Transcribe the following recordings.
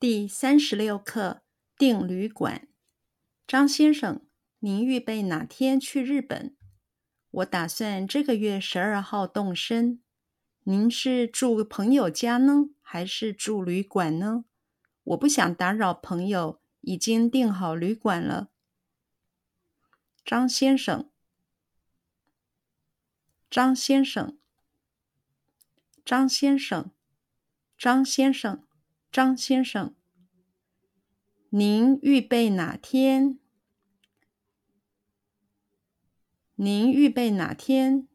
第三十六课订旅馆。张先生，您预备哪天去日本？我打算这个月十二号动身。您是住朋友家呢，还是住旅馆呢？我不想打扰朋友，已经订好旅馆了。张先生，张先生，张先生，张先生。张先生，您预备哪天？您预备哪天？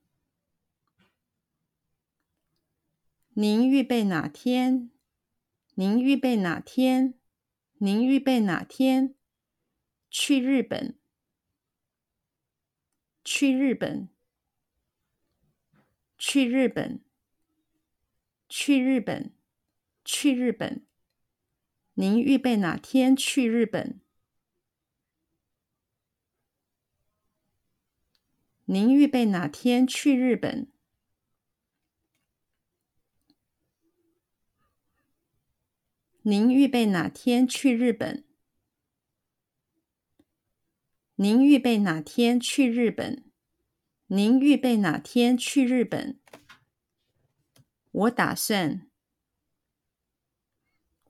您预备哪天？您预备哪天？您预备哪天？去日本？去日本？去日本？去日本？去日本？您预备哪天去日本？您预备哪天去日本？您预备哪天去日本？您预备哪天去日本？您预备哪天去日本？我打算。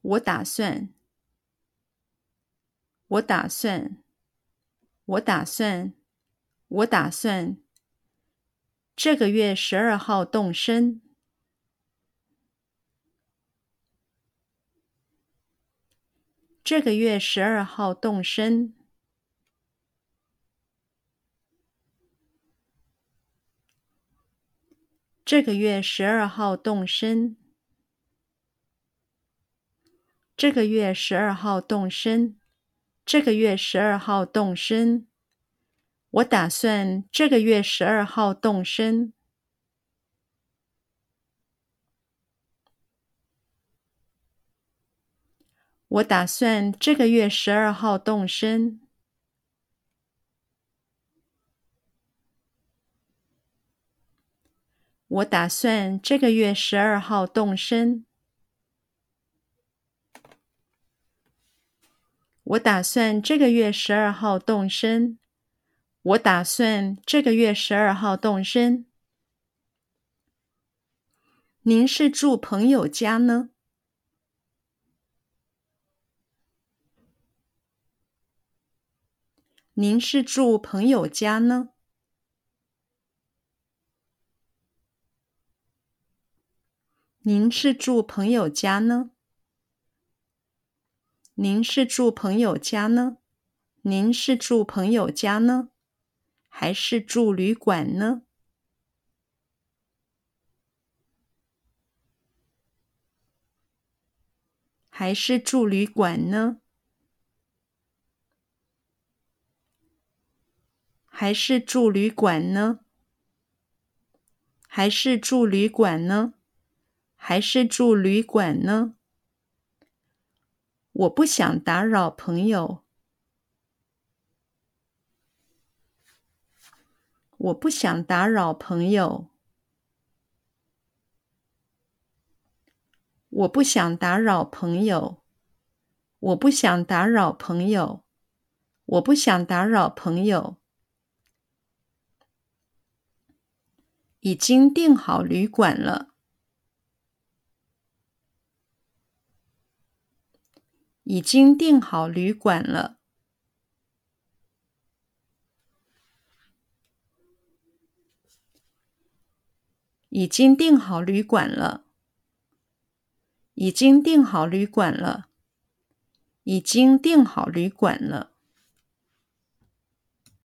我打算，我打算，我打算，我打算，这个月十二号动身。这个月十二号动身。这个月十二号动身。这个月十二号动身。这个月十二号动身。我打算这个月十二号动身。我打算这个月十二号动身。我打算这个月十二号动身。我打算这个月十二号动身。我打算这个月十二号动身。您是住朋友家呢？您是住朋友家呢？您是住朋友家呢？您是住朋友家呢？您是住朋友家呢？还是住旅馆呢？还是住旅馆呢？还是住旅馆呢？还是住旅馆呢？还是住旅馆呢？我不想打扰朋友。我不想打扰朋友。我不想打扰朋友。我不想打扰朋友。我不想打扰朋友。已经订好旅馆了。已经订好旅馆了。已经订好旅馆了。已经订好旅馆了。已经订好旅馆了。